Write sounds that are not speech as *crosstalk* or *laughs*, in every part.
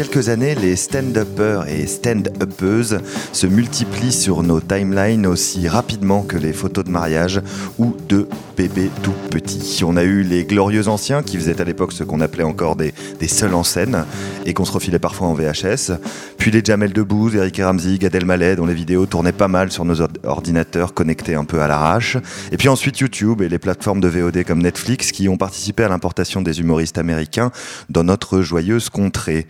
quelques années, les stand-uppers et stand-uppeuses se multiplient sur nos timelines aussi rapidement que les photos de mariage ou de bébés tout petits. On a eu les glorieux anciens qui faisaient à l'époque ce qu'on appelait encore des, des seuls en scène et qu'on se refilait parfois en VHS. Puis les Jamel Debbouze, Eric Ramsey, Gad Elmaleh, dont les vidéos tournaient pas mal sur nos ordinateurs connectés un peu à l'arrache. Et puis ensuite YouTube et les plateformes de VOD comme Netflix qui ont participé à l'importation des humoristes américains dans notre joyeuse contrée.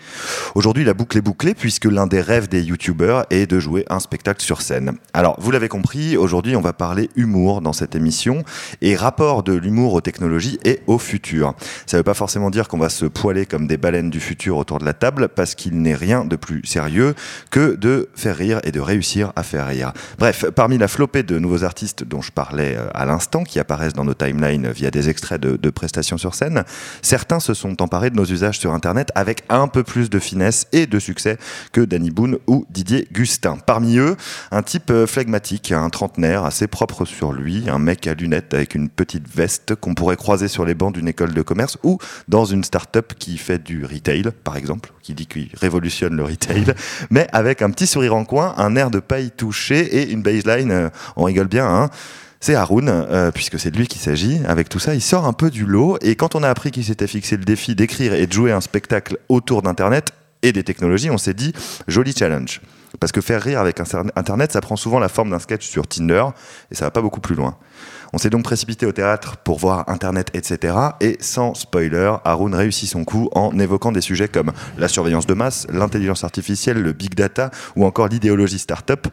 Aujourd'hui, la boucle est bouclée puisque l'un des rêves des YouTubers est de jouer un spectacle sur scène. Alors, vous l'avez compris, aujourd'hui, on va parler humour dans cette émission et rapport de l'humour aux technologies et au futur. Ça ne veut pas forcément dire qu'on va se poiler comme des baleines du futur autour de la table parce qu'il n'est rien de plus sérieux que de faire rire et de réussir à faire rire. Bref, parmi la flopée de nouveaux artistes dont je parlais euh, à l'instant, qui apparaissent dans nos timelines via des extraits de, prestations sur scène, certains se sont emparés de nos usages sur Internet avec un peu plus de finesse et de succès que Danny Boone ou Didier Gustin. Parmi eux, un type euh, flegmatique, un trentenaire assez propre sur lui, un mec à lunettes avec une petite veste qu'on pourrait croiser sur les bancs d'une école de commerce ou dans une start-up qui fait du retail, par exemple, qui dit qu'il révolutionne le retail, *laughs* mais avec un petit sourire en coin, un air de paille touché et une baseline, euh, on rigole bien, hein c'est Haroun, euh, puisque c'est de lui qu'il s'agit. Avec tout ça, il sort un peu du lot. Et quand on a appris qu'il s'était fixé le défi d'écrire et de jouer un spectacle autour d'Internet et des technologies, on s'est dit joli challenge. Parce que faire rire avec Internet, ça prend souvent la forme d'un sketch sur Tinder et ça va pas beaucoup plus loin. On s'est donc précipité au théâtre pour voir Internet, etc. Et sans spoiler, Haroun réussit son coup en évoquant des sujets comme la surveillance de masse, l'intelligence artificielle, le big data ou encore l'idéologie startup.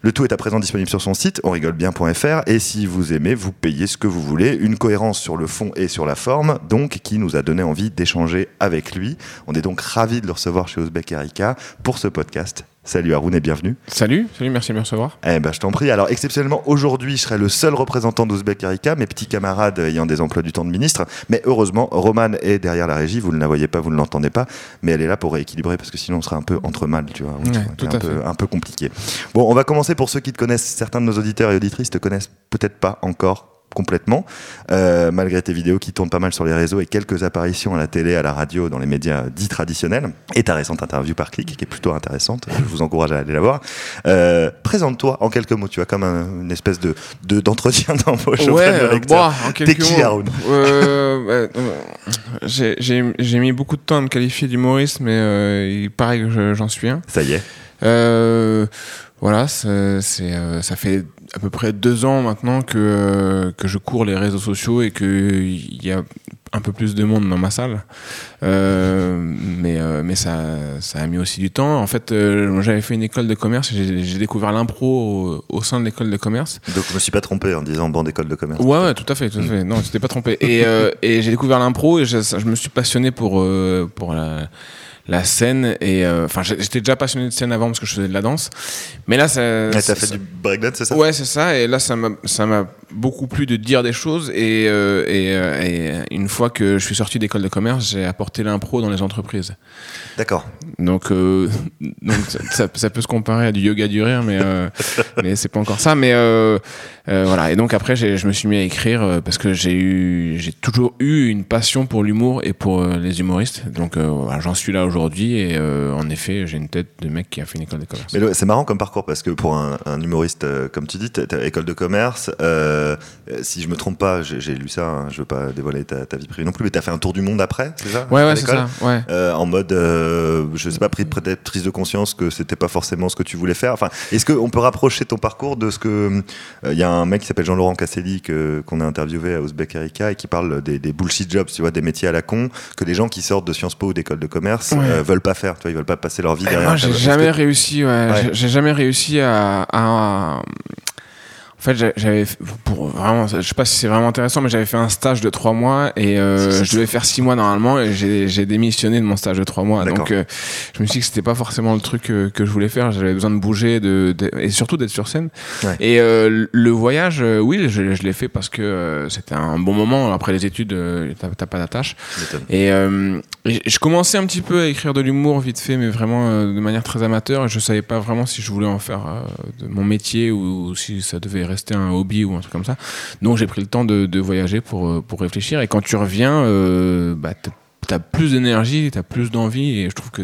Le tout est à présent disponible sur son site, onrigolebien.fr, et si vous aimez, vous payez ce que vous voulez. Une cohérence sur le fond et sur la forme, donc, qui nous a donné envie d'échanger avec lui. On est donc ravis de le recevoir chez Ouzbek Erika pour ce podcast. Salut Haroun et bienvenue. Salut, salut, merci de me recevoir. Eh ben, je t'en prie. Alors, exceptionnellement, aujourd'hui, je serai le seul représentant d'Ouzbek Erika, mes petits camarades ayant des emplois du temps de ministre. Mais heureusement, Romane est derrière la régie. Vous ne la voyez pas, vous ne l'entendez pas. Mais elle est là pour rééquilibrer parce que sinon, on serait un peu entre mal, tu vois. tout un, peu, un peu compliqué. Bon, on va commencer pour ceux qui te connaissent. Certains de nos auditeurs et auditrices te connaissent peut-être pas encore complètement, euh, malgré tes vidéos qui tournent pas mal sur les réseaux et quelques apparitions à la télé, à la radio, dans les médias dits traditionnels, et ta récente interview par clic qui est plutôt intéressante, je vous encourage à aller la voir. Euh, présente-toi en quelques mots, tu as comme une espèce de d'entretien *laughs* d'embauche ouais, de euh, en quelques. Euh, J'ai mis beaucoup de temps à me qualifier d'humoriste, mais il paraît que j'en suis un. Ça y est. voilà, c'est ça fait à peu près deux ans maintenant que, euh, que je cours les réseaux sociaux et qu'il y a un peu plus de monde dans ma salle. Euh, mais euh, mais ça, ça a mis aussi du temps. En fait, j'avais fait une école de commerce et j'ai découvert l'impro au, sein de l'école de commerce. Donc je me suis pas trompé en disant bande d'école de commerce. Ouais, ouais, tout à fait, tout à fait. Non, tu t'es pas trompé. Et, et j'ai découvert l'impro et je, je, me suis passionné pour, pour la la scène et euh, enfin j'étais déjà passionné de scène avant parce que je faisais de la danse. Mais là ça t'as fait du breakdance c'est ça? Ouais c'est ça. Et là ça m'a ça m'a beaucoup plu de dire des choses. Et, euh, et, euh, et, une fois que je suis sorti d'école de commerce j'ai apporté l'impro dans les entreprises. D'accord. Donc donc ça, ça, peut se comparer à du yoga du rire mais *laughs* mais c'est pas encore ça. Mais voilà. Et donc après je me suis mis à écrire parce que j'ai eu j'ai toujours eu une passion pour l'humour et pour les humoristes. Donc j'en suis là aujourd'hui aujourd'hui et euh, en effet j'ai une tête de mec qui a fait une école de commerce. Mais c'est marrant comme parcours parce que pour un, humoriste euh, comme tu dis, as école de commerce, euh, si je me trompe pas, j'ai lu ça, hein, je veux pas dévoiler ta, vie privée non plus, mais tu as fait un tour du monde après, c'est ça? Ouais, ouais, c'est ça. Ouais. en mode, je sais pas, peut-être prise de conscience que c'était pas forcément ce que tu voulais faire. Enfin, est-ce qu'on peut rapprocher ton parcours de ce que. Il y a un mec qui s'appelle Jean-Laurent Casselli qu'on a interviewé à Ouzbek Erika et qui parle des, des, bullshit jobs, tu vois, des métiers à la con, que les gens qui sortent de Sciences Po ou d'école de commerce euh, veulent pas faire. Tu vois, ils veulent pas passer leur vie derrière. Moi, j'ai jamais réussi. Ouais, J'ai jamais réussi à, à, en fait, j'avais pour vraiment, je sais pas si c'est vraiment intéressant, mais j'avais fait un stage de trois mois et euh, je devais faire six mois normalement et j'ai démissionné de mon stage de trois mois. Donc, euh, je me suis dit que c'était pas forcément le truc que, que je voulais faire. J'avais besoin de bouger, de, et surtout d'être sur scène. Et euh, le voyage, oui, je, je l'ai fait parce que c'était un bon moment. Après les études, t'as pas d'attache. Et, je commençais un petit peu à écrire de l'humour vite fait, mais vraiment de manière très amateur. Et je savais pas vraiment si je voulais en faire de mon métier ou si ça devait resté un hobby ou un truc comme ça. Donc j'ai pris le temps de, de voyager pour, pour réfléchir. Et quand tu reviens, bah, t'as plus d'énergie, t'as plus d'envie et je trouve que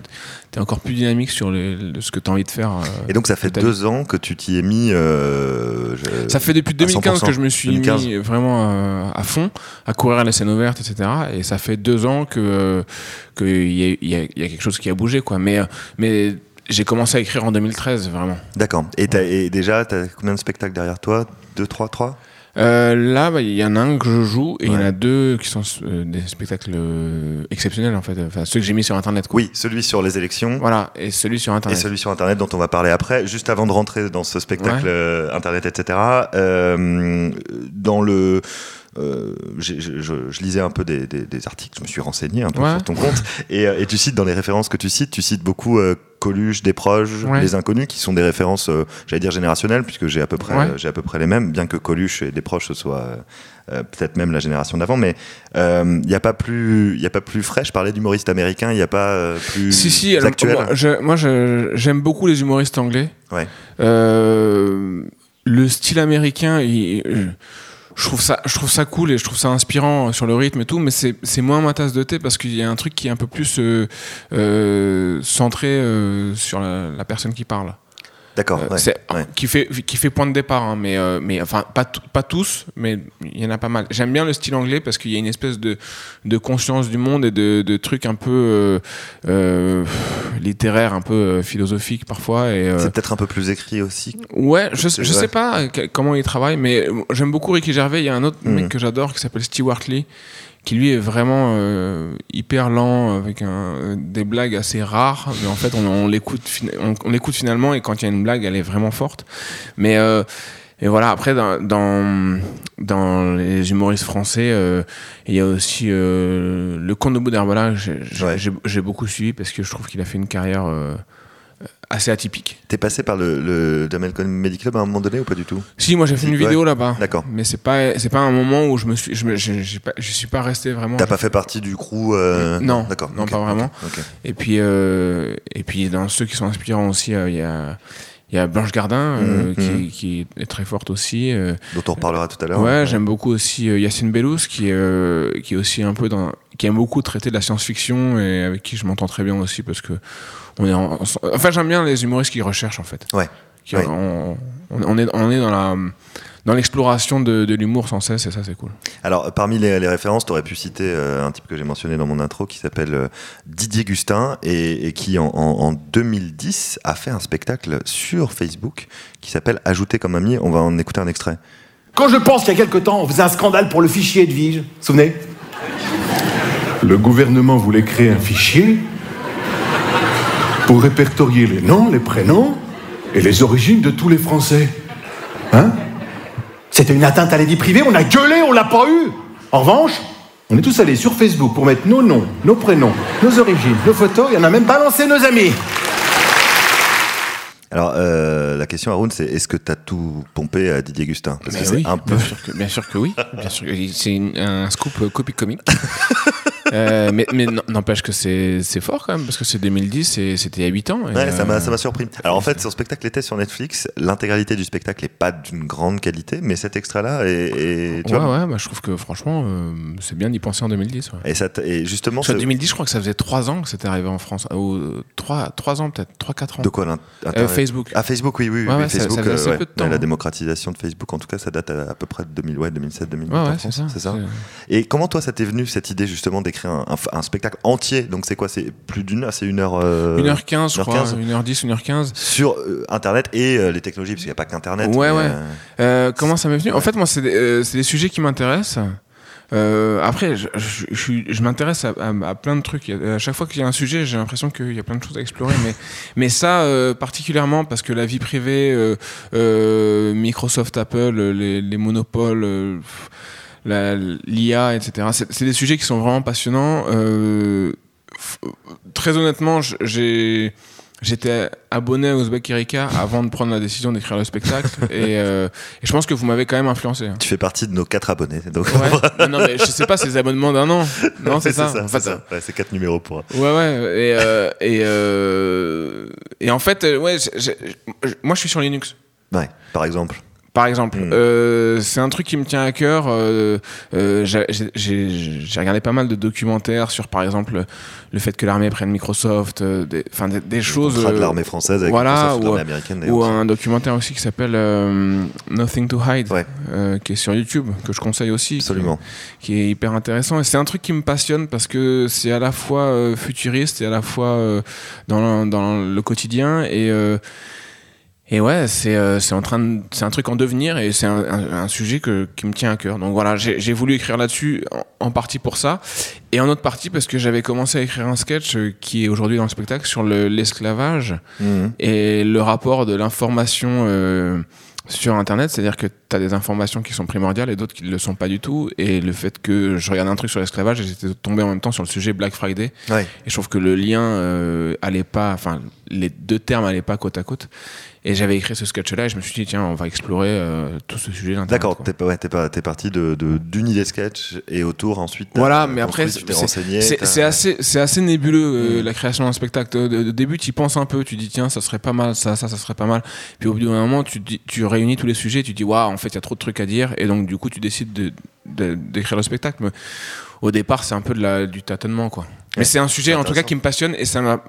t'es encore plus dynamique sur ce que t'as envie de faire. Euh, et donc ça fait deux ans que tu t'y es mis. Euh, ça fait depuis 2015 que je me suis mis vraiment euh, à fond à courir à la scène ouverte, etc. Et ça fait deux ans que qu'il y, y, a quelque chose qui a bougé, quoi. Mais mais j'ai commencé à écrire en 2013, vraiment. D'accord. Et, et déjà, t'as combien de spectacles derrière toi? Deux, trois, trois? Euh, là, bah, il y en a un que je joue et il y en a deux qui sont euh, des spectacles euh, exceptionnels en fait. Enfin, ceux que j'ai mis sur Internet. Oui, celui sur les élections. Voilà, et celui sur Internet. Et celui sur Internet dont on va parler après. Juste avant de rentrer dans ce spectacle Internet, etc. dans le euh, je, je, lisais un peu des, des, des, articles, je me suis renseigné un peu sur ton compte, et, euh, et, tu cites dans les références que tu cites, tu cites beaucoup euh, Coluche, des proches, les inconnus, qui sont des références, euh, j'allais dire générationnelles, puisque j'ai à peu près, j'ai à peu près les mêmes, bien que Coluche et des proches ce soit peut-être même la génération d'avant, mais il n'y a pas plus, il a pas plus frais. Je parlais d'humoristes américains, il n'y a pas plus si, si, actuel. moi, j'aime beaucoup les humoristes anglais. Ouais. le style américain, il, je trouve ça je trouve ça cool et je trouve ça inspirant sur le rythme et tout mais c'est moins ma tasse de thé parce qu'il y a un truc qui est un peu plus euh, euh, centré euh, sur la, personne qui parle D'accord. Euh, qui fait qui fait point de départ, hein, mais euh, mais enfin pas pas tous, mais il y en a pas mal. J'aime bien le style anglais parce qu'il y a une espèce de de conscience du monde et de, de trucs un peu euh, littéraires, un peu philosophiques parfois. Et c'est peut-être un peu plus écrit aussi. Ouais, je je sais pas comment il travaille, mais j'aime beaucoup Ricky Gervais. Il y a un autre mec hmm. que j'adore qui s'appelle Stewart Lee qui lui est vraiment euh, hyper lent avec un, des blagues assez rares mais en fait on, on l'écoute on, l'écoute finalement et quand il y a une blague elle est vraiment forte mais euh, et voilà après dans, dans, dans les humoristes français euh, il y a aussi euh, le comte de Boudherbola j'ai ouais. beaucoup suivi parce que je trouve qu'il a fait une carrière euh, assez atypique. T'es passé par le, le Jamel Comedy Club à un moment donné ou pas du tout Si, moi j'ai fait une vidéo là-bas. D'accord. Mais c'est pas c'est pas un moment où je me suis je me, je, pas, je suis pas resté vraiment. T'as pas fait partie du crew euh... Non. D'accord. Non, pas vraiment. Et puis euh, et puis dans ceux qui sont inspirants aussi, euh, il y a il y a Blanche Gardin euh, mmh, qui, mmh. qui, est très forte aussi. Euh, Dont on reparlera tout à l'heure. Ouais, j'aime beaucoup aussi euh, Yacine Bellous qui qui est aussi un peu dans. Qui aime beaucoup traiter de la science-fiction et avec qui je m'entends très bien aussi parce que on est en, enfin j'aime bien les humoristes qui recherchent en fait. Ouais. Qui, On, on, est, on est dans la dans l'exploration de, de l'humour sans cesse, et ça, c'est cool. Alors, parmi les, les références, tu aurais pu citer euh, un type que j'ai mentionné dans mon intro qui s'appelle euh, Didier Gustin et, et qui, en, en, 2010, a fait un spectacle sur Facebook qui s'appelle Ajouter comme ami. On va en écouter un extrait. Quand je pense qu'il y a quelque temps, on faisait un scandale pour le fichier Edwige, vous vous souvenez? Le gouvernement voulait créer un fichier pour répertorier les noms, les prénoms et les origines de tous les Français. Hein C'était une atteinte à la vie privée, on a gueulé, on l'a pas eu. En revanche, on est tous allés sur Facebook pour mettre nos noms, nos prénoms, nos origines, nos photos, et on a même balancé nos amis. Alors, euh, la question, Haroun, c'est est-ce que tu as tout pompé à Didier Gustin? Parce que oui, un peu... bien, sûr que, bien sûr que oui. Bien sûr, c'est un scoop euh, copie comique. Euh, mais mais n'empêche que c'est fort quand même, parce que c'est 2010 et c'était il y a 8 ans. ouais, euh... ça m'a surpris. Alors en fait, son spectacle était sur Netflix. L'intégralité du spectacle n'est pas d'une grande qualité, mais cet extrait-là est. tu ouais, vois, ouais, bah, je trouve que franchement, euh, c'est bien d'y penser en 2010. Ouais. Et, ça et justement. En 2010, je crois que ça faisait 3 ans que c'était arrivé en France. Ou 3, 3 ans peut-être, 3-4 ans. De quoi Facebook. Ah, Facebook, oui, oui. Ouais, oui Facebook, ça, ça peu de temps. La démocratisation de Facebook, en tout cas, ça date à, à peu près de 2000, ouais, 2007, 2008. Ouais, c'est ça. ça. Et comment toi, ça t'est venu cette idée justement d'écrire un, un, un spectacle entier. Donc c'est quoi? C'est plus d'une heure C'est une heure. Euh, 1h15, je crois. 1h10, 1h15. Sur euh, Internet et euh, les technologies, parce qu'il n'y a pas qu'Internet. Ouais, ouais. Euh, comment ça m'est venu? En fait, moi, c'est des, des, sujets qui m'intéressent. Après, je, je, je, je m'intéresse à, à, à, plein de trucs. À chaque fois qu'il y a un sujet, j'ai l'impression qu'il y a plein de choses à explorer. mais, *laughs* mais ça, particulièrement parce que la vie privée, Microsoft, Apple, les, les monopoles l'IA, etc. C'est des sujets qui sont vraiment passionnants. Euh, très honnêtement, j'ai J'étais abonné à Uzbek Erika avant de prendre la décision d'écrire le spectacle *laughs* et, euh, et, je pense que vous m'avez quand même influencé. Tu fais partie de nos quatre abonnés. Donc ouais. *laughs* non, mais je sais pas, c'est des abonnements d'un an. *laughs* Non, c'est ça. C'est ça. Ouais, c'est quatre numéros pour. Ouais, ouais. Et, euh, et, euh, et en fait, ouais, moi je suis sur Linux. Ouais, par exemple Par exemple, mm. euh, c'est un truc qui me tient à cœur. Euh, euh, j'ai regardé pas mal de documentaires sur, par exemple, le fait que l'armée prenne Microsoft, des, enfin des, des choses. de l'armée française avec voilà, ou, américaine. Ou un documentaire aussi qui s'appelle Nothing to Hide, qui est sur YouTube, que je conseille aussi. Absolument. Qui, est hyper intéressant. Et c'est un truc qui me passionne parce que c'est à la fois futuriste et à la fois dans, dans le quotidien et et ouais, c'est euh, c'est en train c'est un truc en devenir et c'est un, un, sujet que, qui me tient à cœur. Donc voilà, j'ai voulu écrire là-dessus en, partie pour ça et en autre partie parce que j'avais commencé à écrire un sketch euh, qui est aujourd'hui dans le spectacle sur l'esclavage mmh. et le rapport de l'information euh, sur Internet, c'est-à-dire que tu as des informations qui sont primordiales et d'autres qui ne le sont pas du tout. Et le fait que je regarde un truc sur l'esclavage et j'étais tombé en même temps sur le sujet Black Friday. Et je trouve que le lien euh, allait pas, enfin, les deux termes allaient pas côte à côte. Et j'avais écrit ce sketch-là et je me suis dit, tiens, on va explorer euh, tout ce sujet D'accord, t'es ouais, es, parti d'une de, d'une idée sketch et autour ensuite. Voilà, mais après, c'est assez, assez nébuleux euh, mm. la création d'un spectacle. De, début, tu y penses un peu, tu dis, tiens, ça serait pas mal, ça, ça, ça serait pas mal. Puis au bout d'un moment, tu, tu réunis tous les sujets, tu dis, waouh, en fait, il y a trop de trucs à dire. Et donc, du coup, tu décides d'écrire le spectacle. Mais au départ, c'est un peu de la, du tâtonnement, quoi. Mais c'est un sujet, en tout cas, qui me passionne et ça m'a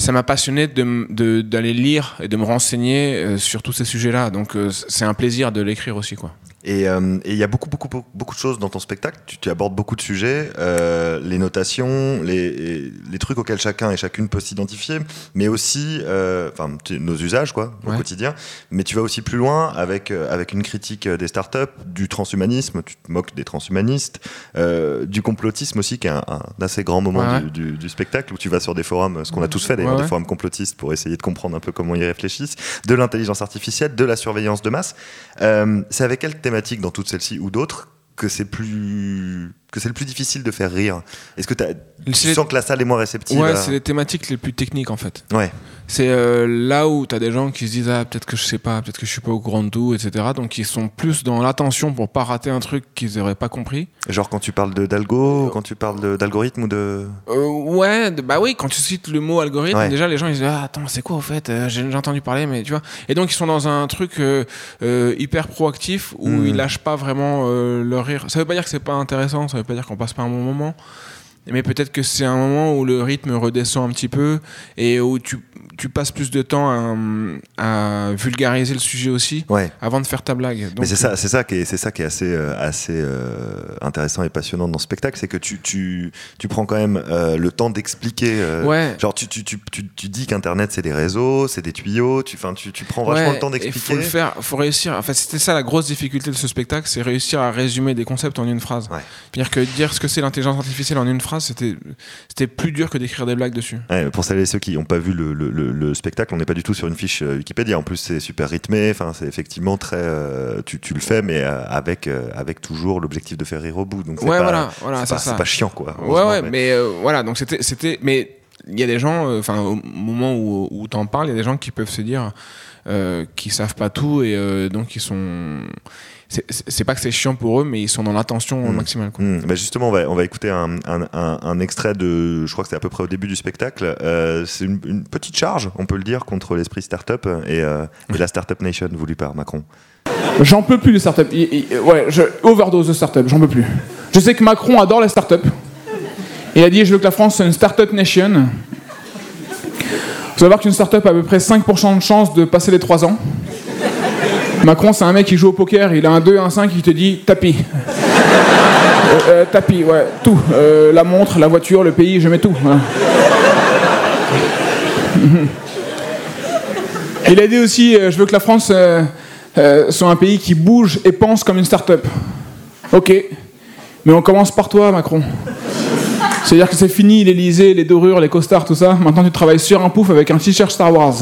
ça m'a passionné d'aller de, lire et de me renseigner euh, sur tous ces sujets-là. Donc euh, c'est un plaisir de l'écrire aussi, quoi. Euh, et il y a beaucoup, beaucoup, beaucoup de choses dans ton spectacle. Tu, tu abordes beaucoup de sujets, euh, les notations, les, les, trucs auxquels chacun et chacune peut s'identifier, mais aussi euh, nos usages quoi, au quotidien. Mais tu vas aussi plus loin avec, avec une critique des startups, du transhumanisme, tu te moques des transhumanistes, du complotisme aussi, qui est un, un assez grand moment du, du, du, spectacle, où tu vas sur des forums, ce qu'on a tous fait d'ailleurs, des forums complotistes pour essayer de comprendre un peu comment ils réfléchissent, de l'intelligence artificielle, de la surveillance de masse. C'est avec quel dans toutes celles-ci ou d'autres que c'est plus que c'est le plus difficile de faire rire Est-ce que tu sens que la salle est moins réceptive Ouais, c'est les thématiques les plus techniques en fait. Ouais. C'est euh, là où tu as des gens qui se disent ah peut-être que je sais pas, peut-être que je suis pas au grand tout, etc. Donc ils sont plus dans l'attention pour pas rater un truc qu'ils auraient pas compris. Genre quand tu parles de d'algo, quand tu parles d'algorithme ou de. Euh, ouais, bah oui, quand tu cites le mot algorithme, déjà les gens ils disent ah attends c'est quoi au fait? Euh, J'ai entendu parler, mais tu vois. Et donc ils sont dans un truc hyper proactif où hmm. ils lâchent pas vraiment leur rire. Ça veut pas dire que c'est pas intéressant, ça veut pas dire qu'on passe pas un bon moment mais peut-être que c'est un moment où le rythme redescend un petit peu et où tu, tu passes plus de temps à, vulgariser le sujet aussi avant de faire ta blague. mais c'est ça, c'est ça qui est, c'est ça qui est assez, euh, assez euh, intéressant et passionnant dans ce spectacle, c'est que tu, tu, tu prends quand même euh, le temps d'expliquer. ouais. Genre tu, tu, tu, tu, dis qu'Internet c'est des réseaux, c'est des tuyaux, tu, tu, tu prends vachement le temps d'expliquer. Il faut le faire, faut réussir. En fait, c'était ça la grosse difficulté de ce spectacle, c'est réussir à résumer des concepts en une phrase. C'est-à-dire que dire ce que c'est l'intelligence artificielle en une phrase, c'était, c'était plus dur que d'écrire des blagues dessus. pour celles et ceux qui n'ont pas vu le, le, le, spectacle, on n'est pas du tout sur une fiche euh, Wikipédia. En plus, c'est super rythmé. Enfin, c'est effectivement très. Euh, tu, tu, le fais, mais euh, avec, avec toujours l'objectif de faire rire au bout. Donc, ouais, pas, voilà, voilà, c'est pas, chiant, quoi. Ouais, ouais, mais, voilà, donc c'était, c'était, mais il y a des gens, enfin, au moment où, où t'en parles, il y a des gens qui peuvent se dire, qui savent pas tout et donc ils sont c'est pas que c'est chiant pour eux, mais ils sont dans l'attention mmh. maximale. Mmh. Bah justement, on va, on va écouter un, un, un, extrait de, je crois que c'est à peu près au début du spectacle. Euh, c'est une, une, petite charge, on peut le dire, contre l'esprit startup et, euh, et la startup nation voulue par Macron. J'en peux plus les startups. Ouais, je, overdose de startups, j'en peux plus. Je sais que Macron adore les startups. Il a dit Je veux que la France soit une startup nation. Vous savez voir qu'une startup a à peu près 5% de chance de passer les 3 ans. Macron, c'est un mec qui joue au poker, il a un 2, un 5, il te dit tapis. Euh, euh, tapis, ouais, tout. Euh, la montre, la voiture, le pays, je mets tout. Il a dit aussi je veux que la France soit un pays qui bouge et pense comme une start-up. Ok, mais on commence par toi, Macron. C'est-à-dire que c'est fini l'Elysée, les dorures, les costards, tout ça. Maintenant, tu travailles sur un pouf avec un t-shirt Star Wars.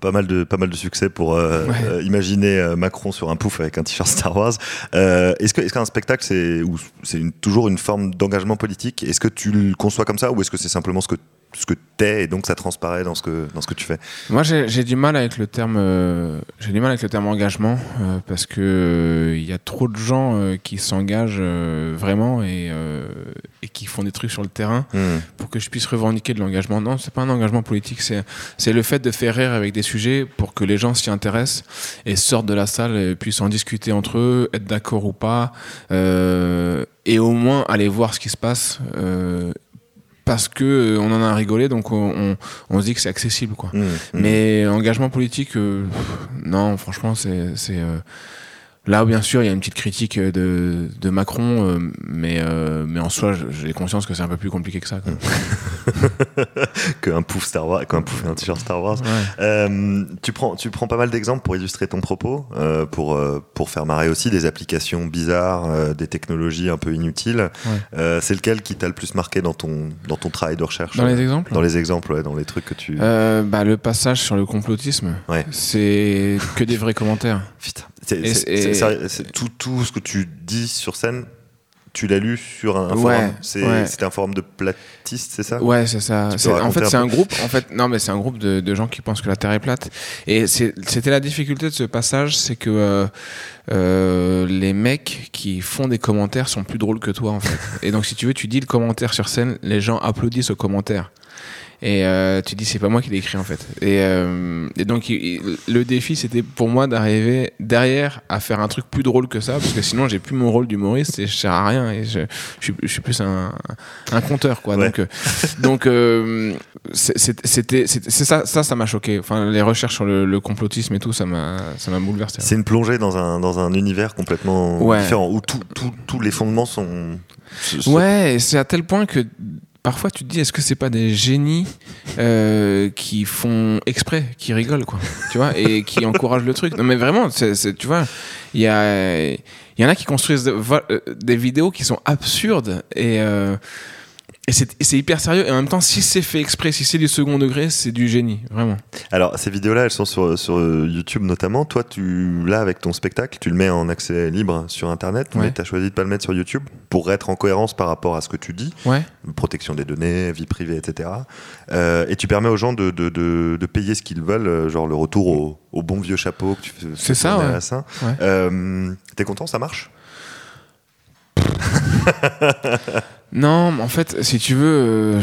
Pas mal de pas mal de succès pour euh, euh, imaginer euh, Macron sur un pouf avec un t-shirt Star Wars. est-ce que est-ce qu'un spectacle c'est c'est toujours une forme d'engagement politique? Est-ce que tu le conçois comme ça ou est-ce que c'est simplement ce que ce que t'es et donc ça transparaît dans ce que dans ce que tu fais. Moi, j'ai du mal avec le terme euh, j'ai du mal avec le terme engagement euh, parce que il y a trop de gens qui s'engagent vraiment et, et qui font des trucs sur le terrain hmm. pour que je puisse revendiquer de l'engagement. Non, c'est pas un engagement politique, c'est c'est le fait de faire rire avec des sujets pour que les gens s'y intéressent et sortent de la salle et puissent en discuter entre eux, être d'accord ou pas, et au moins aller voir ce qui se passe parce que euh, on en a rigolé, donc on, se dit que c'est accessible, quoi. Mmh, mmh. Mais engagement politique, euh, non, franchement, c'est euh, Là, bien sûr, il y a une petite critique de, de Macron, euh, mais, euh, mais en soi, j'ai conscience que c'est un peu plus compliqué que ça. *laughs* qu'un pouf Star Wars, qu'un pouf un t-shirt Star Wars. Euh, tu, prends, tu prends pas mal d'exemples pour illustrer ton propos, pour, pour faire marrer aussi des applications bizarres, des technologies un peu inutiles. c'est lequel qui t'a le plus marqué dans ton, dans ton travail de recherche Dans les exemples Dans les exemples, ouais, dans les trucs que tu. bah, le passage sur le complotisme, c'est que des vrais commentaires. Putain. C'est tout, tout ce que tu dis sur scène, tu l'as lu sur un forum. C'était un forum de platistes, c'est ça? Ouais, c'est ça. En fait, c'est un, groupe. En fait, non, mais c'est un groupe de, gens qui pensent que la Terre est plate. Et c'était la difficulté de ce passage, c'est que euh, euh, les mecs qui font des commentaires sont plus drôles que toi, en fait. Et donc, si tu veux, tu dis le commentaire sur scène, les gens applaudissent au commentaire. Et euh, tu dis, c'est pas moi qui l'ai écrit en fait. Et, euh, et donc, le défi, c'était pour moi d'arriver derrière à faire un truc plus drôle que ça, parce que sinon, j'ai plus mon rôle d'humoriste et je sers à rien. Et je, je, suis, plus un, un conteur, quoi. Donc, euh, *laughs* donc c'était, c'est ça, ça, ça m'a choqué. Enfin, les recherches sur le, complotisme et tout, ça m'a, ça m'a bouleversé. C'est une plongée dans un, dans un univers complètement différent où tous les fondements sont. Ouais, c'est à tel point que parfois tu te dis est-ce que c'est pas des génies euh, qui font exprès qui rigolent quoi tu vois et qui *laughs* encouragent le truc. Non mais vraiment c'est, tu vois il y a il y en a qui construisent euh, des vidéos qui sont absurdes et euh, et c'est hyper sérieux. Et en même temps, si c'est fait exprès, si c'est du second degré, c'est du génie, vraiment. Alors, ces vidéos-là, elles sont sur, sur YouTube notamment. Toi, tu là avec ton spectacle, tu le mets en accès libre sur Internet, mais tu as choisi de pas le mettre sur YouTube pour être en cohérence par rapport à ce que tu dis. Ouais. Protection des données, vie privée, etc. Euh, et tu permets aux gens de, de, de, payer ce qu'ils veulent, euh, genre le retour au, au, bon vieux chapeau que tu fais. C'est ça, ouais. Euh, T'es content, ça marche? *laughs* Non, en fait, si tu veux, euh,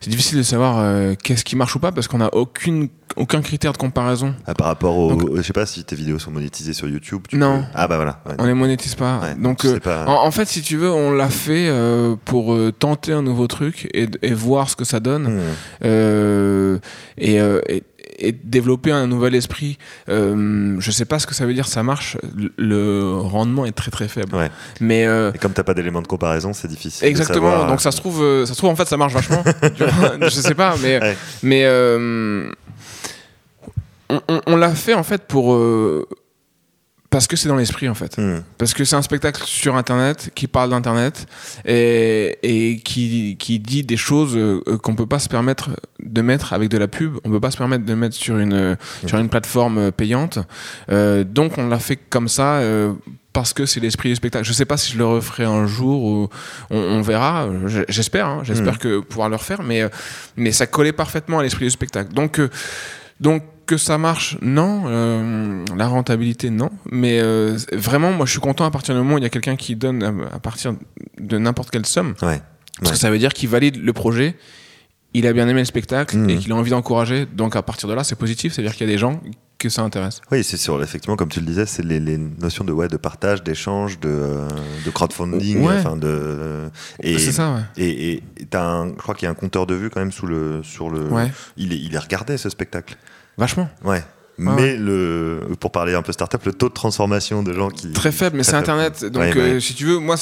c'est difficile de savoir euh, qu'est-ce qui marche ou pas parce qu'on n'a aucune aucun critère de comparaison. Ah, par rapport au, je sais pas si tes vidéos sont monétisées sur YouTube. non. Ah bah voilà. on les monétise pas. donc, euh, En, fait, si tu veux, on l'a fait pour tenter un nouveau truc et, voir ce que ça donne. Hmm. et, et développer un nouvel esprit. Euh, je sais pas ce que ça veut dire, ça marche. Le rendement est très très faible. Mais euh, et comme t'as pas d'éléments de comparaison, c'est difficile. Exactement. Donc ça se trouve, euh, ça se trouve en fait ça marche vachement. *laughs* je sais pas, mais mais euh, on, on l'a fait en fait pour parce que c'est dans l'esprit en fait. Hmm. Parce que c'est un spectacle sur Internet qui parle d'Internet et, et qui, qui, dit des choses euh, qu'on peut pas se permettre de mettre avec de la pub. On peut pas se permettre de mettre sur une, hmm. sur une plateforme payante. Euh, donc on l'a fait comme ça. Euh, parce que c'est l'esprit du spectacle. Je sais pas si je le referai un jour ou on, verra. J'espère, hein. j'espère hmm. que pouvoir le refaire, mais mais ça collait parfaitement à l'esprit du spectacle. Donc donc que ça marche, non. Euh, la rentabilité, non. Mais euh, vraiment, moi, je suis content à partir du moment où il y a quelqu'un qui donne à, partir de n'importe quelle somme. Parce que ça veut dire qu'il valide le projet, il a bien aimé le spectacle mmh. et qu'il a envie d'encourager. Donc à partir de là, c'est positif. C'est-à-dire qu'il y a des gens que ça intéresse. Oui, c'est sûr. Effectivement, comme tu le disais, c'est les, notions de, ouais, de partage, d'échange, de, de crowdfunding. Enfin de, et, c'est ça, ouais. Et, et je crois qu'il y a un compteur de vue quand même sous le, sur le. Il, est, il est regardé ce spectacle. Vachement. Ouais. mais le, pour parler un peu startup, le taux de transformation de gens qui. Très faible, mais c'est Internet. Donc, euh, si tu veux, moi,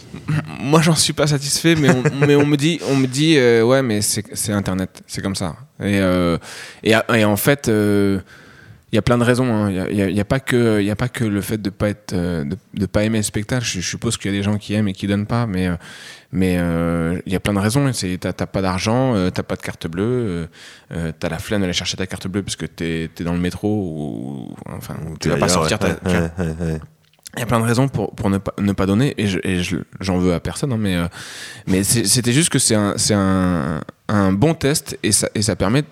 *laughs* moi, j'en suis pas satisfait, mais on, mais on me dit, on me dit, euh, ouais, mais c'est Internet, c'est comme ça. Et, euh, et, et, en fait, il y a plein de raisons. Hein. Il n'y a, y a, pas que, il a pas que le fait de pas être, de, de pas aimer le spectacle. Je, suppose qu'il y a des gens qui aiment et qui donnent pas, mais mais euh, il y a plein de raisons. T'as pas d'argent, euh, t'as pas de carte bleue, euh, t'as la flemme d'aller chercher ta carte bleue parce que t'es es dans le métro ou enfin tu vas pas sortir. il y a plein de raisons pour, pour ne, pas, ne pas donner et j'en veux à personne, hein, mais, mais c'était juste que c'est un, un, un bon test et ça, et ça permet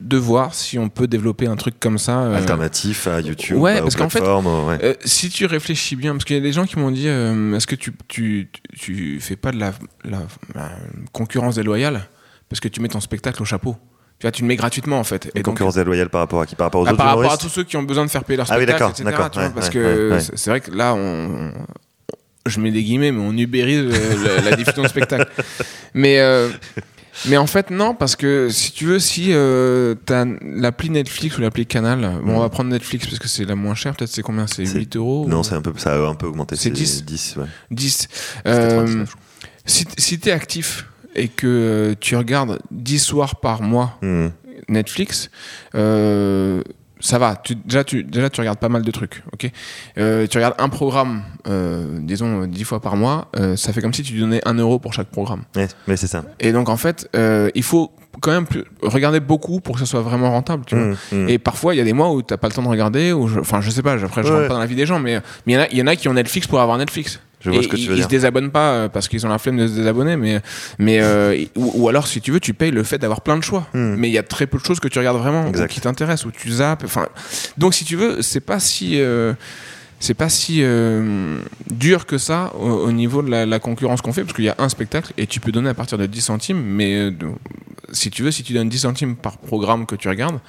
de voir si on peut développer un truc comme ça. Euh, Alternatif à YouTube, ouais, parce qu'en fait, euh, si tu réfléchis bien, parce qu'il y a des gens qui m'ont dit, euh, est-ce que tu, tu, tu, fais pas de la, la, concurrence déloyale parce que tu mets ton spectacle au chapeau? Tu vois, tu le mets gratuitement en fait. Et concurrence déloyale par rapport à qui? Par rapport aux bah, autres Par rapport à tous ceux qui ont besoin de faire payer leur spectacle, ah oui, etc. Tu vois, parce que c'est vrai que là, on, je mets des guillemets, mais on ubérise la, diffusion de spectacle. *laughs* Mais mais en fait, non, parce que si tu veux, si euh, tu as l'appli Netflix ou l'appli Canal, bon, on va mm. prendre Netflix parce que c'est la moins chère, peut-être c'est combien? C'est 8 euros Non, c'est un peu, ça a un peu augmenté. C'est 10 10, ouais. 10. Euh, si si tu es actif et que tu regardes 10 soirs par mois mm. Netflix, euh, ça va. Tu, déjà, tu, déjà, tu regardes pas mal de trucs. ok euh, tu regardes un programme, euh, disons, dix fois par mois. Euh, ça fait comme si tu donnais un euro pour chaque programme. mais c'est ça. Et donc, en fait, il faut quand même plus, regarder beaucoup pour que ça soit vraiment rentable. Tu vois mmh, mmh. Et parfois, il y a des mois où tu n'as pas le temps de regarder. Enfin, je sais pas. Après, je rentre pas dans la vie des gens, mais il y, y, en a qui ont Netflix pour avoir Netflix. Je vois ce que tu veux ils, se désabonnent pas euh, parce qu'ils ont la flemme de se désabonner, mais, mais euh, ou, alors si tu veux, tu payes le fait d'avoir plein de choix. Hmm. Mais il y a très peu de choses que tu regardes vraiment, qui t'intéressent, ou tu zappes. Enfin, donc si tu veux, c'est pas si euh, c'est pas si dur que ça au, niveau de la, la concurrence qu'on fait, parce qu'il y a un spectacle et tu peux donner à partir de 10 centimes, mais si tu veux, si tu donnes 10 centimes par programme que tu regardes,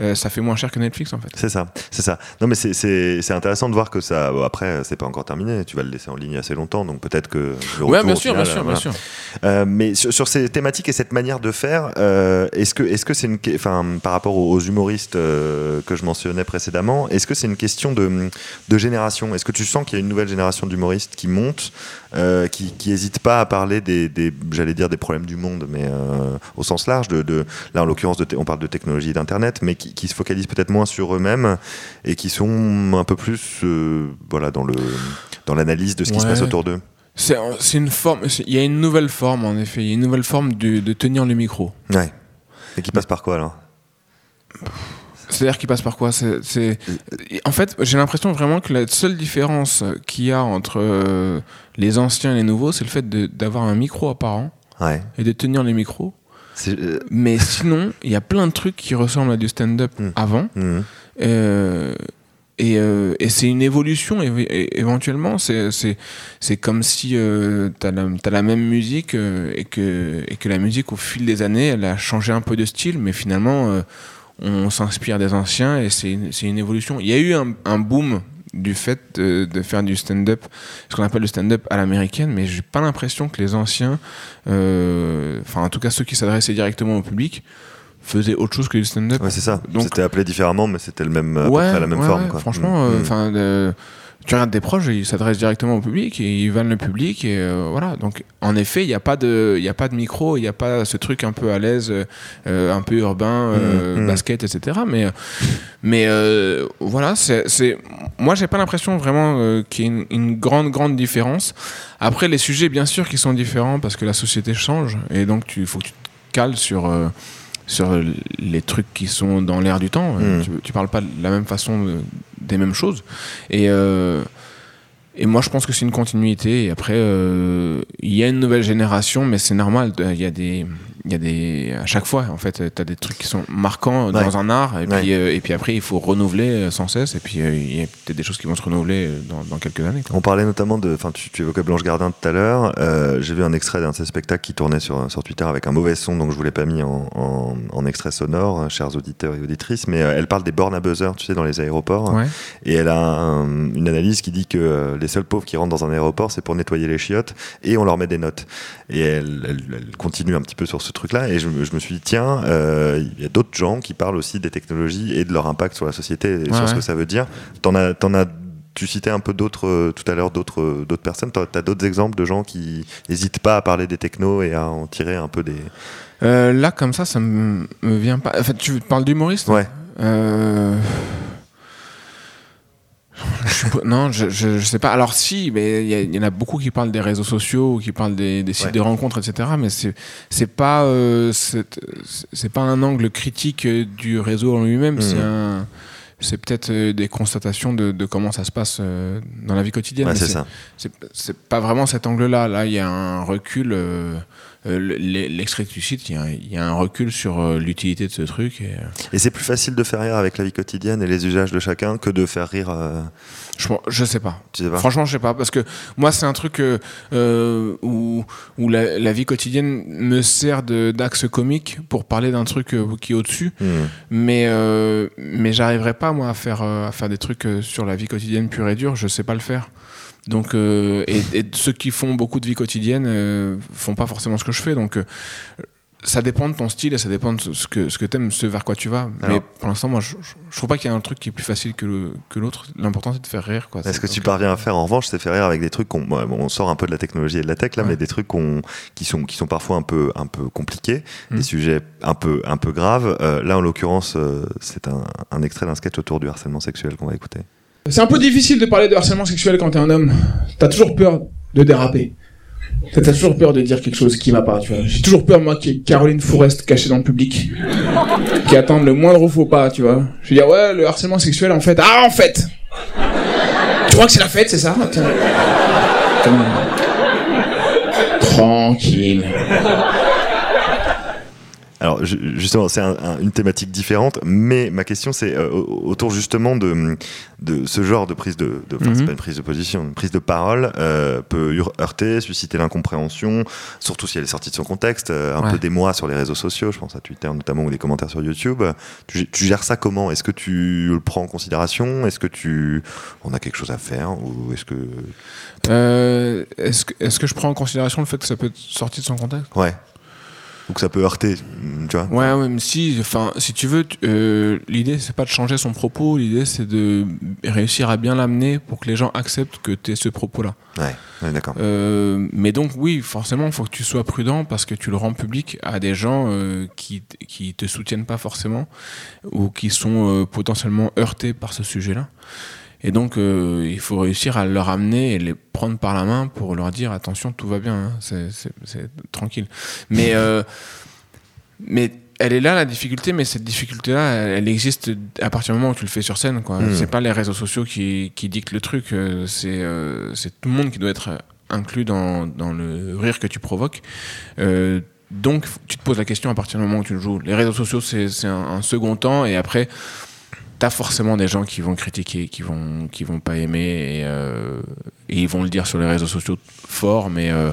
euh, ça fait moins cher que Netflix en fait. C'est ça, c'est ça. Non mais c'est intéressant de voir que ça. après, c'est pas encore terminé. Tu vas le laisser en ligne assez longtemps, donc peut-être que. Le ouais, bien sûr, bien sûr, bien sûr. Euh, mais sur, ces thématiques et cette manière de faire, euh, est-ce que est-ce que c'est une, enfin, par rapport aux, humoristes que je mentionnais précédemment, est-ce que c'est une question de, de génération? Est-ce que tu sens qu'il y a une nouvelle génération d'humoristes qui monte, qui n'hésite pas à parler des, des j'allais dire des problèmes du monde, mais au sens large, de, là en l'occurrence on parle de technologie d'internet, mais qui, se focalisent peut-être moins sur eux-mêmes et qui sont un peu plus euh, voilà dans le dans l'analyse de ce qui se passe autour d'eux. C'est une forme, il y a une nouvelle forme en effet, il y a une nouvelle forme de, tenir le micro. Ouais. Et qui passe par quoi alors? C'est-à-dire qu'il passe par quoi? C'est, En fait, j'ai l'impression vraiment que la seule différence qu'il y a entre euh, les anciens et les nouveaux, c'est le fait d'avoir un micro apparent ouais. et de tenir les micros. Euh, Mais sinon, il y a plein de trucs qui ressemblent à du stand-up hmm. avant. Hmm. Euh, et, euh, et c'est une évolution éventuellement. C'est comme si tu as, as, la même musique et, que, et que la musique, au fil des années, elle a changé un peu de style, mais finalement, on s'inspire des anciens et c'est une, une, évolution. Il y a eu un, un boom du fait de, faire du stand-up, ce qu'on appelle le stand-up à l'américaine, mais j'ai pas l'impression que les anciens, euh, enfin en tout cas ceux qui s'adressaient directement au public, faisaient autre chose que du stand-up. Ouais, c'est ça. C'était appelé différemment, mais c'était le même, la même forme. Quoi. Franchement, mm. euh, tu regardes des proches, ils s'adressent directement au public et ils vannent le public et euh, voilà. Donc en effet, il n'y a pas de, il a pas de micro, il n'y a pas ce truc un peu à l'aise, euh, un peu urbain, euh, mmh, mmh. basket, etc. Mais mais voilà, c'est, moi j'ai pas l'impression vraiment qu'il y ait une, grande grande différence. Après les sujets bien sûr qui sont différents parce que la société change et donc tu faut que tu te cales sur sur les trucs qui sont dans l'air du temps. Hmm. Tu, tu, parles pas de la même façon des mêmes choses. Et, euh, et moi, je pense que c'est une continuité. Et après, euh, il y a une nouvelle génération, mais c'est normal. Il y a des, il y a des à chaque fois en fait tu as des trucs qui sont marquants dans un art et puis euh, et puis après il faut renouveler euh, sans cesse et puis euh, il y a peut-être des choses qui vont se renouveler dans, dans quelques années on parlait notamment de enfin tu, tu, évoquais Blanche Gardin tout à l'heure j'ai vu un extrait d'un de ses spectacles qui tournait sur, sur Twitter avec un mauvais son donc je vous l'ai pas mis en, en, extrait sonore chers auditeurs et auditrices mais elle parle des bornes à buzzer tu sais dans les aéroports et elle a une analyse qui dit que les seuls pauvres qui rentrent dans un aéroport c'est pour nettoyer les chiottes et on leur met des notes. Et elle, elle, elle continue un petit peu sur ce truc-là. Et je, me suis dit, tiens, euh, il y a d'autres gens qui parlent aussi des technologies et de leur impact sur la société et sur ce que ça veut dire. T'en as, en as tu citais un peu d'autres euh, tout à l'heure d'autres d'autres personnes. Tu as, d'autres exemples de gens qui n'hésitent pas à parler des technos et à en tirer un peu des. Euh, là, comme ça, ça me, me vient pas. En fait, tu parles d'humoriste Ouais. Non, je, je, sais pas. Alors si, mais il y, en a beaucoup qui parlent des réseaux sociaux, qui parlent des, sites de rencontres, etc. Mais c'est c'est pas euh, c'est pas un angle critique du réseau en lui-même. C'est mmh. c'est peut-être euh, des constatations de, de, comment ça se passe euh, dans la vie quotidienne. c'est ça. C'est pas vraiment cet angle-là. Là, il y a un recul l'extrait du site, il y, a un recul sur l'utilité de ce truc. Et, et c'est plus facile de faire rire avec la vie quotidienne et les usages de chacun que de faire rire. Je, je sais pas. Franchement, je sais pas. Parce que moi, c'est un truc euh, où, où la, vie quotidienne me sert d'axe comique pour parler d'un truc euh, qui est au-dessus. Hmm. Mais, euh, mais j'arriverai pas, moi, à faire, à faire des trucs sur la vie quotidienne pure et dure. Je sais pas le faire. Donc, et, et, ceux qui font beaucoup de vie quotidienne font pas forcément ce que je fais. Donc, ça dépend de ton style et ça dépend de ce que, ce que t'aimes, ce vers quoi tu vas. mais pour l'instant, moi, je, je, trouve pas qu'il y a un truc qui est plus facile que, que l'autre. L'important, c'est de faire rire. Est-ce que tu parviens à faire, en revanche, c'est faire rire avec des trucs qu'on, on sort un peu de la technologie et de la tech, là, mais des trucs qui, sont, qui sont parfois un peu, un peu compliqués, des mmh. sujets un peu, un peu graves. Euh, là, en l'occurrence, euh, c'est un, un extrait d'un sketch autour du harcèlement sexuel qu'on va écouter. C'est un peu difficile de parler de harcèlement sexuel quand t'es un homme. T'as toujours peur de déraper. T'as toujours peur de dire quelque chose qui va pas, tu vois. J'ai toujours peur, moi, qu'il y ait Caroline Forest cachée dans le public, qui attende le moindre faux pas, tu vois. Je vais dire, ouais, le harcèlement sexuel, en fait. Ah, en fait Tu crois que c'est la fête, c'est ça? Tranquille. Alors justement, c'est une thématique différente, mais ma question c'est euh, autour justement de, de ce genre de prise de, de c'est mhm. pas une prise de position, une prise de parole euh, peut heurter, susciter l'incompréhension, surtout si elle est sortie de son contexte, euh, un peu des mois sur les réseaux sociaux, je pense à Twitter notamment ou des commentaires sur YouTube. Tu, tu gères ça comment? Est-ce que tu le prends en considération? Est-ce que tu on a quelque chose à faire ou est-ce que est-ce que est-ce que je prends en considération le fait que ça peut être sorti de son contexte? Ouais que ça peut heurter, tu vois. Ouais, ouais, mais si, enfin, si tu veux, euh, l'idée c'est pas de changer son propos, l'idée c'est de réussir à bien l'amener pour que les gens acceptent que tu es ce propos-là. Ouais, d'accord. Euh, mais donc oui, forcément, il faut que tu sois prudent parce que tu le rends public à des gens euh, qui qui te soutiennent pas forcément ou qui sont potentiellement heurtés par ce sujet-là. Et donc, euh, il faut réussir à leur amener et les prendre par la main pour leur dire attention, tout va bien, hein, c'est tranquille. Mais, euh, mais elle est là la difficulté, mais cette difficulté-là, elle, existe à partir du moment où tu le fais sur scène. Quoi. Hmm. C'est pas les réseaux sociaux qui, qui dictent le truc, euh, c'est c'est tout le monde qui doit être inclus dans, dans le rire que tu provoques. donc, tu te poses la question à partir du moment où tu le joues. Les réseaux sociaux, c'est un, un second temps, et après t'as forcément des gens qui vont critiquer, qui vont, qui vont pas aimer, et, euh, ils vont le dire sur les réseaux sociaux fort, mais euh,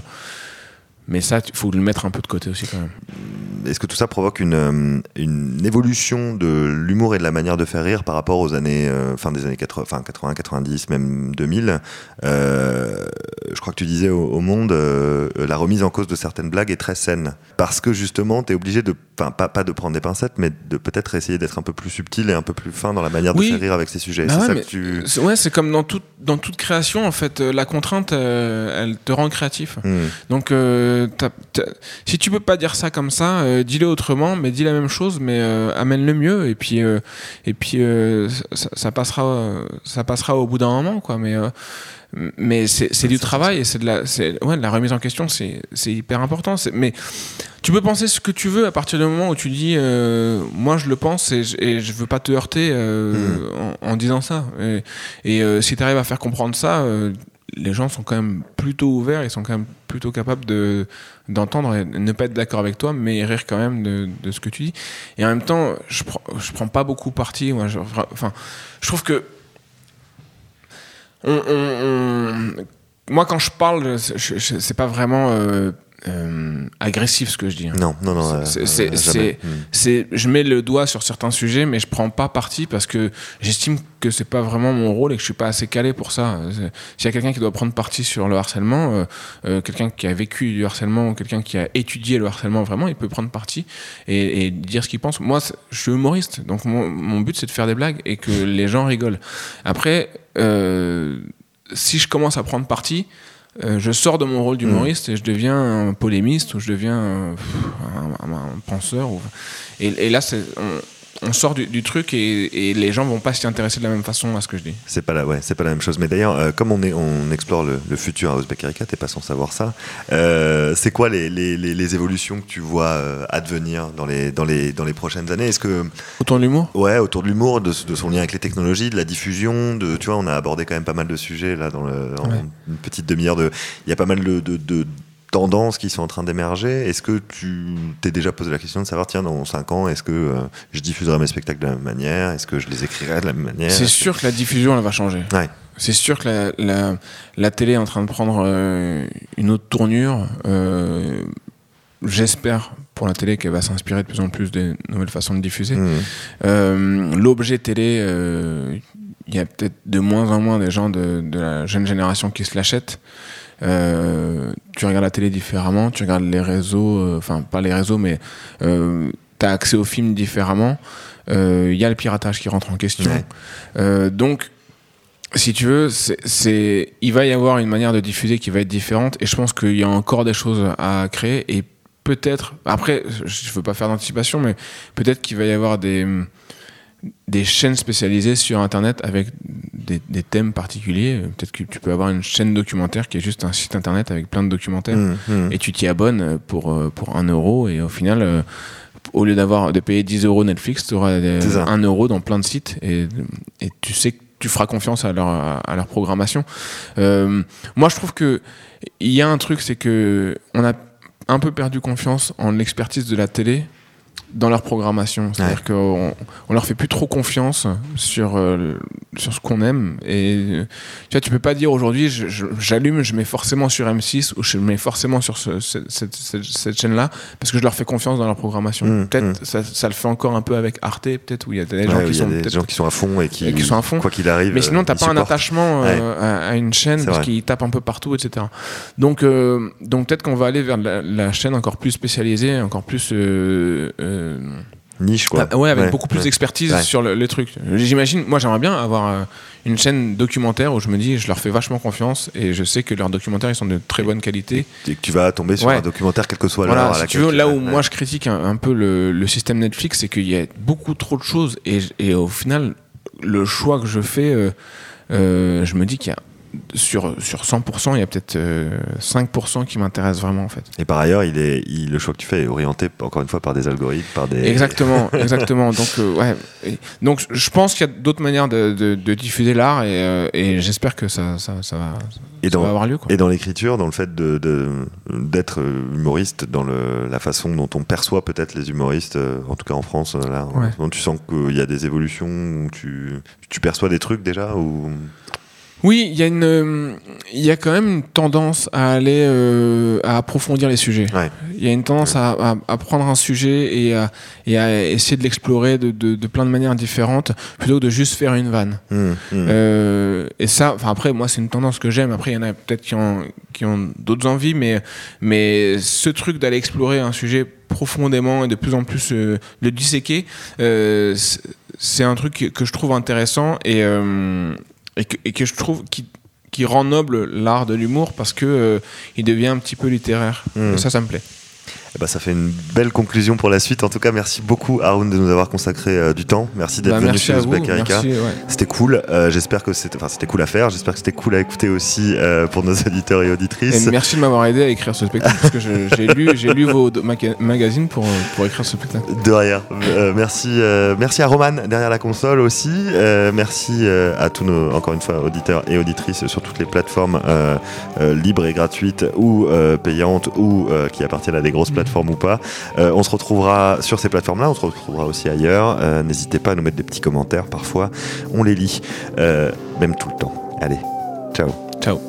mais ça, il faut le mettre un peu de côté aussi quand même. Est-ce que tout ça provoque une, euh, une évolution de l'humour et de la manière de faire rire par rapport aux années, euh, fin des années 80, enfin 80, 90, même 2000 euh, Je crois que tu disais au, Monde, euh, la remise en cause de certaines blagues est très saine. Parce que justement, tu es obligé de, enfin pas, pas de prendre des pincettes, mais de peut-être essayer d'être un peu plus subtil et un peu plus fin dans la manière de faire rire avec ces sujets. Bah c'est ça que tu... Ouais, c'est comme dans, tout, dans toute création, en fait, la contrainte, elle te rend créatif. Hmm. Donc, si tu peux pas dire ça comme ça, euh, dis-le autrement, mais dis la même chose, mais euh, amène-le mieux, et puis, euh, et puis ça, passera, ça passera au bout d'un moment, quoi. Mais, mais c'est du travail et c'est de la, ouais, de la remise en question, c'est hyper important. Mais tu peux penser ce que tu veux à partir du moment où tu dis, moi je le pense et je, et je veux pas te heurter hmm. en, disant ça. Et, et si tu arrives à faire comprendre ça les gens sont quand même plutôt ouverts, ils sont quand même plutôt capables de d'entendre et ne pas être d'accord avec toi, mais rire quand même de, de, ce que tu dis. Et en même temps, je prends, je prends pas beaucoup parti. Moi, je, enfin, je trouve que moi, quand je parle, c'est pas vraiment euh, euh, agressif ce que je dis. Hein. Non, non, non. Euh, c'est, hmm. c'est, je mets le doigt sur certains sujets, mais je prends pas parti parce que j'estime que c'est pas vraiment mon rôle et que je suis pas assez calé pour ça. S'il y a quelqu'un qui doit prendre parti sur le harcèlement, euh, quelqu'un qui a vécu du harcèlement, quelqu'un qui a étudié le harcèlement vraiment, il peut prendre parti et, et dire ce qu'il pense. Moi, je suis humoriste, donc mon, mon but c'est de faire des blagues et que les gens rigolent. Après, si je commence à prendre parti, euh, je sors de mon rôle d'humoriste mm. et je deviens un polémiste ou je deviens un, penseur. Et, et, là, on, on sort du, truc et, les gens vont pas s'y intéresser de la même façon à ce que je dis. C'est pas la, ouais, c'est pas la même chose. Mais d'ailleurs, euh, comme on, est, on explore le, futur à Uzbek Erika, t'es pas sans savoir ça. Euh, c'est quoi les, les, les, évolutions que tu vois advenir dans les, dans les, dans les prochaines années? Est-ce que autour de l'humour? Ouais, autour de l'humour, de, son lien avec les technologies, de la diffusion. De, tu vois, on a abordé quand même pas mal de sujets là dans le, en une petite demi-heure. De, il y a pas mal de, de tendances qui sont en train d'émerger. Est-ce que tu t'es déjà posé la question de savoir, tiens, dans 5 ans, est-ce que euh, je diffuserai mes spectacles de la même manière? Est-ce que je les écrirai de la même manière? C'est sûr que la diffusion, elle va changer. C'est sûr que la, la, télé est en train de prendre euh, une autre tournure. Euh, j'espère pour la télé qu'elle va s'inspirer de plus en plus des nouvelles façons de diffuser. Mmh. L'objet télé, il y a peut-être de moins en moins des gens de, de la jeune génération qui se l'achètent. Euh, tu regardes la télé différemment, tu regardes les réseaux, euh, enfin pas les réseaux, mais euh, tu as accès aux films différemment. Il y a le piratage qui rentre en question. donc, si tu veux, c'est, il va y avoir une manière de diffuser qui va être différente, et je pense qu'il y a encore des choses à créer, et peut-être, après, je veux pas faire d'anticipation, mais peut-être qu'il va y avoir des des chaînes spécialisées sur Internet avec des, thèmes particuliers. Peut-être que tu peux avoir une chaîne documentaire qui est juste un site Internet avec plein de documentaires mmh, mmh. et tu t'y abonnes pour, euh, pour un euro et au final, euh, au lieu d'avoir de payer 10 euros Netflix, tu auras un euro dans plein de sites et, et, tu sais que tu feras confiance à leur, à leur programmation. Euh, moi, je trouve que il y a un truc, c'est que on a un peu perdu confiance en l'expertise de la télé dans leur programmation. C'est-à-dire qu'on on leur fait plus trop confiance sur, euh, sur ce qu'on aime. Et tu vois, tu peux pas dire aujourd'hui, j'allume, je, mets forcément sur M6 ou je mets forcément sur cette, cette, chaîne-là parce que je leur fais confiance dans leur programmation. Mmh, peut-être mmh. ça, ça, le fait encore un peu avec Arte, peut-être où il y a des, gens, qui sont, des gens qui sont à fond et qui, sont à fond. quoi qu'il arrive. Mais sinon, tu n'as pas un attachement euh, à, une chaîne parce qu'ils tapent un peu partout, etc. Donc, euh, donc peut-être qu'on va aller vers la, chaîne encore plus spécialisée, encore plus euh, niche quoi. Ouais, avec beaucoup plus d'expertise sur le, les trucs. J'imagine, moi j'aimerais bien avoir euh, une chaîne documentaire où je me dis, je leur fais vachement confiance et je sais que leurs documentaires ils sont de très bonne qualité. Et que tu vas tomber sur un documentaire quel que soit l'heure si tu veux, là où moi je critique un, peu le, système Netflix, c'est qu'il y a beaucoup trop de choses et, et, au final, le choix que je fais, euh, je me dis qu'il y a sur, sur 100%, il y a peut-être 5% euh, qui m'intéressent vraiment en fait. Et par ailleurs, il est, le choix que tu fais est orienté encore une fois par des algorithmes, par des. Exactement, *laughs* exactement. Donc, euh, ouais. donc je pense qu'il y a d'autres manières de, de, diffuser l'art et, euh, et j'espère que ça, ça, ça, va, et dans, avoir lieu. Quoi. Et dans l'écriture, dans le fait de, d'être humoriste, dans le, la façon dont on perçoit peut-être les humoristes, en tout cas en France, là, tu sens qu'il y a des évolutions où tu, tu perçois des trucs déjà ou... Oui, il y a une, euh, il y a quand même une tendance à aller euh, à approfondir les sujets. Il y a une tendance à, à, prendre un sujet et à, et à essayer de l'explorer de, de, de, plein de manières différentes plutôt que de juste faire une vanne. Mmh, mmh. Euh, et ça, enfin après, moi c'est une tendance que j'aime. Après, il y en a peut-être qui ont qui ont d'autres envies, mais mais ce truc d'aller explorer un sujet profondément et de plus en plus euh, le disséquer, euh, c'est un truc que je trouve intéressant et euh, et que, et que je trouve qui, qui rend noble l'art de l'humour parce que euh, il devient un petit peu littéraire. Mmh. ça, ça me plaît. Eh ben, ça fait une belle conclusion pour la suite. En tout cas, merci beaucoup Haroun de nous avoir consacré euh, du temps. Merci d'être bah, venu chez Uzbek Erika. C'était cool. Euh, j'espère que c'était, enfin, c'était cool à faire. J'espère que c'était cool à écouter aussi euh, pour nos *laughs* auditeurs et auditrices. Et merci de m'avoir aidé à écrire ce spectacle parce que j'ai lu, j'ai lu vos magazines pour, pour écrire ce spectacle. De rien. merci, merci à Roman derrière la console aussi. merci à tous nos, encore une fois, auditeurs et auditrices sur toutes les plateformes libres et gratuites ou payantes ou qui appartiennent à des grosses plateformes ou pas. Euh, on se retrouvera sur ces plateformes-là, on se retrouvera aussi ailleurs. Euh, n'hésitez pas à nous mettre des petits commentaires parfois, on les lit, euh, même tout le temps. Allez, ciao. Ciao.